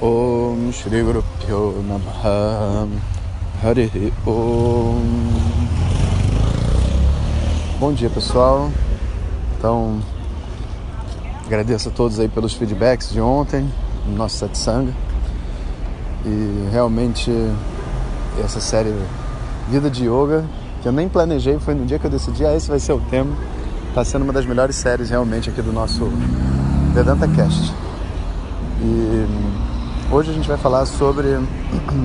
Guru Pyo Namaha Hari Om Bom dia pessoal. Então Agradeço a todos aí pelos feedbacks de ontem no nosso satsanga e realmente essa série Vida de Yoga que eu nem planejei, foi no dia que eu decidi, ah, esse vai ser o tema. Está sendo uma das melhores séries realmente aqui do nosso Vedanta Cast. E Hoje a gente vai falar sobre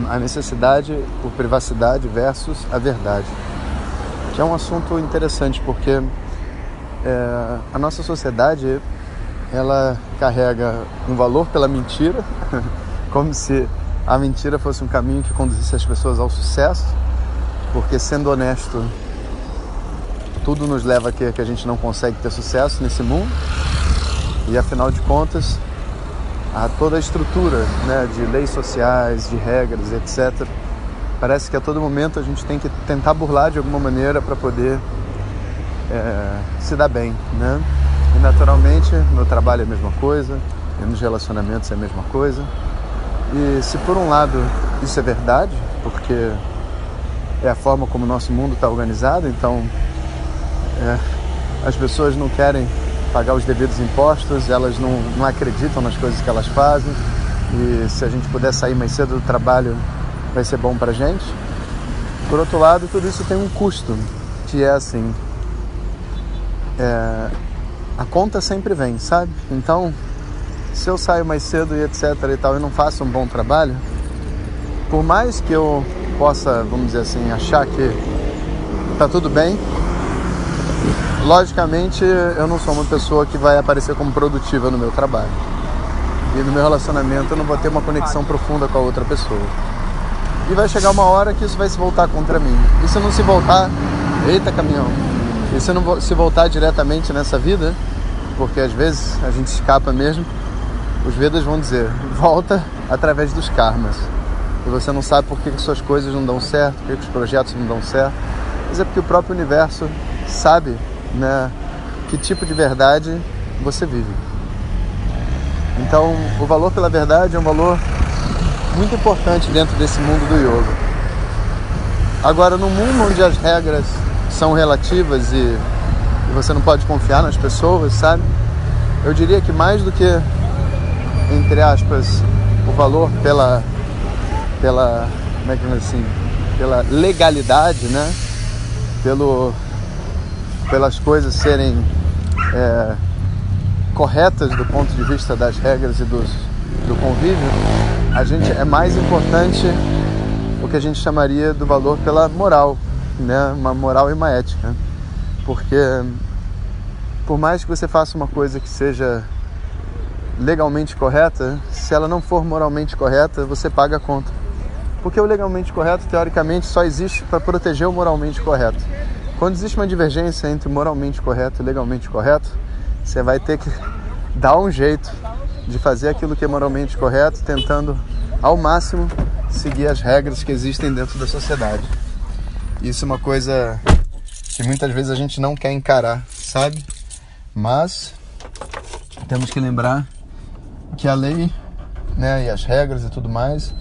a necessidade, o privacidade versus a verdade, que é um assunto interessante porque é, a nossa sociedade ela carrega um valor pela mentira, como se a mentira fosse um caminho que conduzisse as pessoas ao sucesso, porque sendo honesto, tudo nos leva a que a gente não consegue ter sucesso nesse mundo, e afinal de contas, a toda a estrutura né, de leis sociais, de regras, etc. Parece que a todo momento a gente tem que tentar burlar de alguma maneira para poder é, se dar bem. Né? E naturalmente no trabalho é a mesma coisa, e nos relacionamentos é a mesma coisa. E se por um lado isso é verdade, porque é a forma como o nosso mundo está organizado, então é, as pessoas não querem pagar os devidos impostos, elas não, não acreditam nas coisas que elas fazem. E se a gente puder sair mais cedo do trabalho, vai ser bom para gente. Por outro lado, tudo isso tem um custo, que é assim: é, a conta sempre vem, sabe? Então, se eu saio mais cedo e etc e tal e não faço um bom trabalho, por mais que eu possa, vamos dizer assim, achar que tá tudo bem, Logicamente, eu não sou uma pessoa que vai aparecer como produtiva no meu trabalho. E no meu relacionamento eu não vou ter uma conexão profunda com a outra pessoa. E vai chegar uma hora que isso vai se voltar contra mim. E se não se voltar, eita caminhão. E se não se voltar diretamente nessa vida, porque às vezes a gente escapa mesmo, os Vedas vão dizer, volta através dos karmas. E você não sabe por que, suas coisas não dão certo, por que, que os projetos não dão certo. Mas é porque o próprio universo sabe né, que tipo de verdade você vive. Então, o valor pela verdade é um valor muito importante dentro desse mundo do yoga. Agora, no mundo onde as regras são relativas e, e você não pode confiar nas pessoas, sabe? Eu diria que mais do que, entre aspas, o valor pela, pela, como é que assim, pela legalidade, né? Pelo pelas coisas serem é, corretas do ponto de vista das regras e dos, do convívio, a gente é mais importante o que a gente chamaria do valor pela moral, né? Uma moral e uma ética, porque por mais que você faça uma coisa que seja legalmente correta, se ela não for moralmente correta, você paga a conta. Porque o legalmente correto, teoricamente, só existe para proteger o moralmente correto. Quando existe uma divergência entre moralmente correto e legalmente correto, você vai ter que dar um jeito de fazer aquilo que é moralmente correto, tentando ao máximo seguir as regras que existem dentro da sociedade. Isso é uma coisa que muitas vezes a gente não quer encarar, sabe? Mas temos que lembrar que a lei, né, e as regras e tudo mais,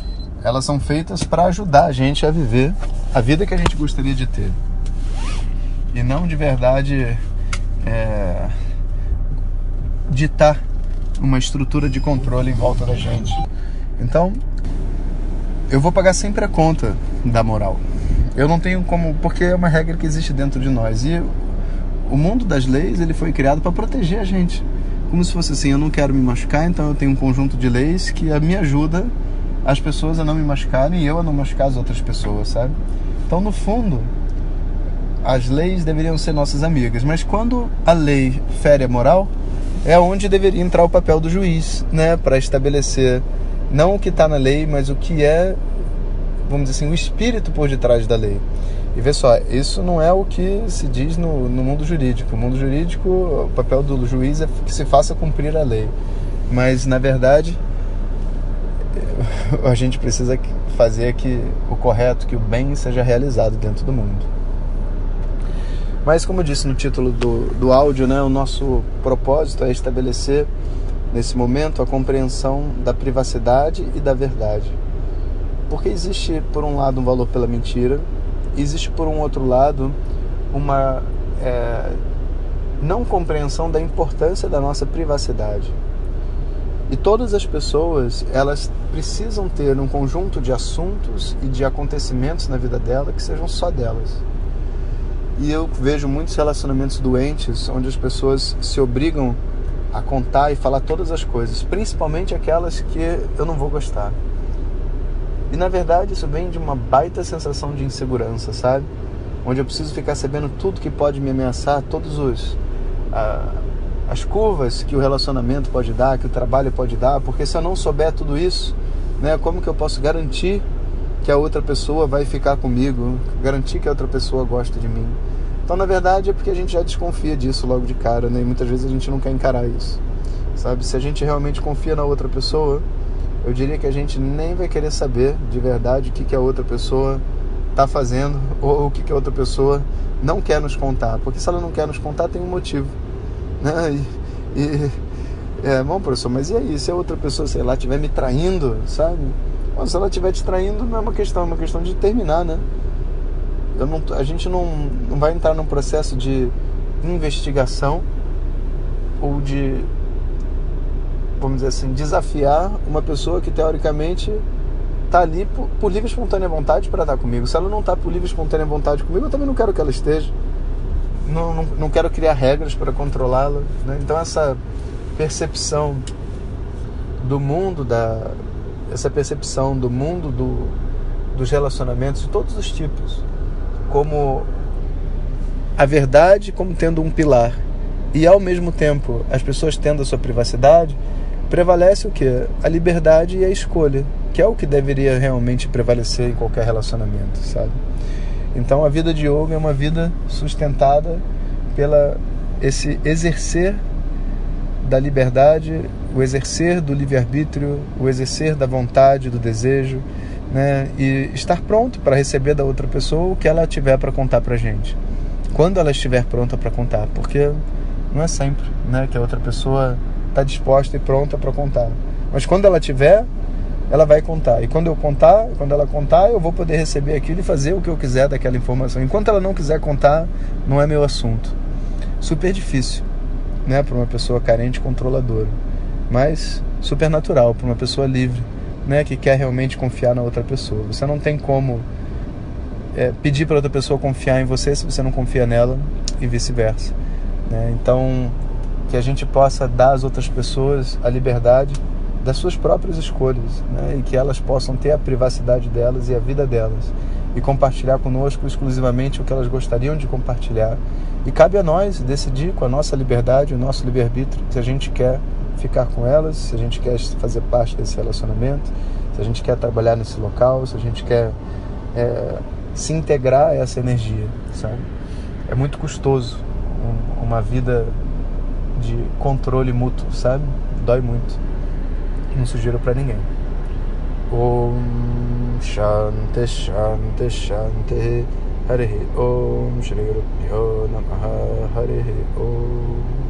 elas são feitas para ajudar a gente a viver a vida que a gente gostaria de ter e não de verdade é, ditar uma estrutura de controle em volta da gente. Então, eu vou pagar sempre a conta da moral. Eu não tenho como, porque é uma regra que existe dentro de nós e o mundo das leis ele foi criado para proteger a gente. Como se fosse assim, eu não quero me machucar, então eu tenho um conjunto de leis que me ajuda as pessoas a não me machucarem e eu a não machucar as outras pessoas, sabe? Então, no fundo, as leis deveriam ser nossas amigas, mas quando a lei fere a moral, é onde deveria entrar o papel do juiz, né, para estabelecer não o que está na lei, mas o que é, vamos dizer assim, o espírito por detrás da lei. E vê só, isso não é o que se diz no, no mundo jurídico. No mundo jurídico, o papel do juiz é que se faça cumprir a lei. Mas, na verdade, a gente precisa fazer que o correto, que o bem seja realizado dentro do mundo. Mas, como eu disse no título do, do áudio, né, o nosso propósito é estabelecer, nesse momento, a compreensão da privacidade e da verdade. Porque existe, por um lado, um valor pela mentira, existe, por um outro lado, uma é, não compreensão da importância da nossa privacidade. E todas as pessoas, elas precisam ter um conjunto de assuntos e de acontecimentos na vida dela que sejam só delas. E eu vejo muitos relacionamentos doentes onde as pessoas se obrigam a contar e falar todas as coisas, principalmente aquelas que eu não vou gostar. E na verdade isso vem de uma baita sensação de insegurança, sabe? Onde eu preciso ficar sabendo tudo que pode me ameaçar, todos os uh, as curvas que o relacionamento pode dar, que o trabalho pode dar, porque se eu não souber tudo isso, né, como que eu posso garantir que a outra pessoa vai ficar comigo, garantir que a outra pessoa gosta de mim? Então, na verdade, é porque a gente já desconfia disso logo de cara, né? E muitas vezes a gente não quer encarar isso. Sabe? Se a gente realmente confia na outra pessoa, eu diria que a gente nem vai querer saber de verdade o que, que a outra pessoa está fazendo ou o que, que a outra pessoa não quer nos contar. Porque se ela não quer nos contar, tem um motivo. Né? E, e é, bom, professor, mas e aí? Se a outra pessoa, sei lá, estiver me traindo, sabe? Bom, se ela estiver te traindo, não é uma questão, é uma questão de terminar, né? Não, a gente não, não vai entrar num processo de investigação ou de vamos dizer assim, desafiar uma pessoa que teoricamente está ali por, por, livre e espontânea vontade para estar comigo. Se ela não está por livre e espontânea vontade comigo, eu também não quero que ela esteja. Não, não, não quero criar regras para controlá-la. Né? Então, essa percepção do mundo, da, essa percepção do mundo do, dos relacionamentos de todos os tipos, como a verdade como tendo um pilar e ao mesmo tempo as pessoas tendo a sua privacidade, prevalece o que? A liberdade e a escolha, que é o que deveria realmente prevalecer em qualquer relacionamento, sabe? Então a vida de yoga é uma vida sustentada pela esse exercer da liberdade, o exercer do livre-arbítrio, o exercer da vontade, do desejo, né? E estar pronto para receber da outra pessoa o que ela tiver para contar para gente. Quando ela estiver pronta para contar, porque não é sempre, né, que a outra pessoa está disposta e pronta para contar. Mas quando ela tiver, ela vai contar. E quando eu contar, quando ela contar, eu vou poder receber aquilo e fazer o que eu quiser daquela informação. Enquanto ela não quiser contar, não é meu assunto. Super difícil, né, para uma pessoa carente, controladora, mas super natural para uma pessoa livre, né, que quer realmente confiar na outra pessoa. Você não tem como é, pedir para outra pessoa confiar em você se você não confia nela e vice-versa. Né? Então que a gente possa dar às outras pessoas a liberdade das suas próprias escolhas né? e que elas possam ter a privacidade delas e a vida delas e compartilhar conosco exclusivamente o que elas gostariam de compartilhar. E cabe a nós decidir com a nossa liberdade, o nosso livre-arbítrio, se a gente quer ficar com elas, se a gente quer fazer parte desse relacionamento, se a gente quer trabalhar nesse local, se a gente quer é, se integrar a essa energia, sabe? É muito custoso uma vida de controle mútuo, sabe? Dói muito. Não sugiro para ninguém. Om Shanti Shanti Shanti Hare Om Shri Guru Namaha Hare Om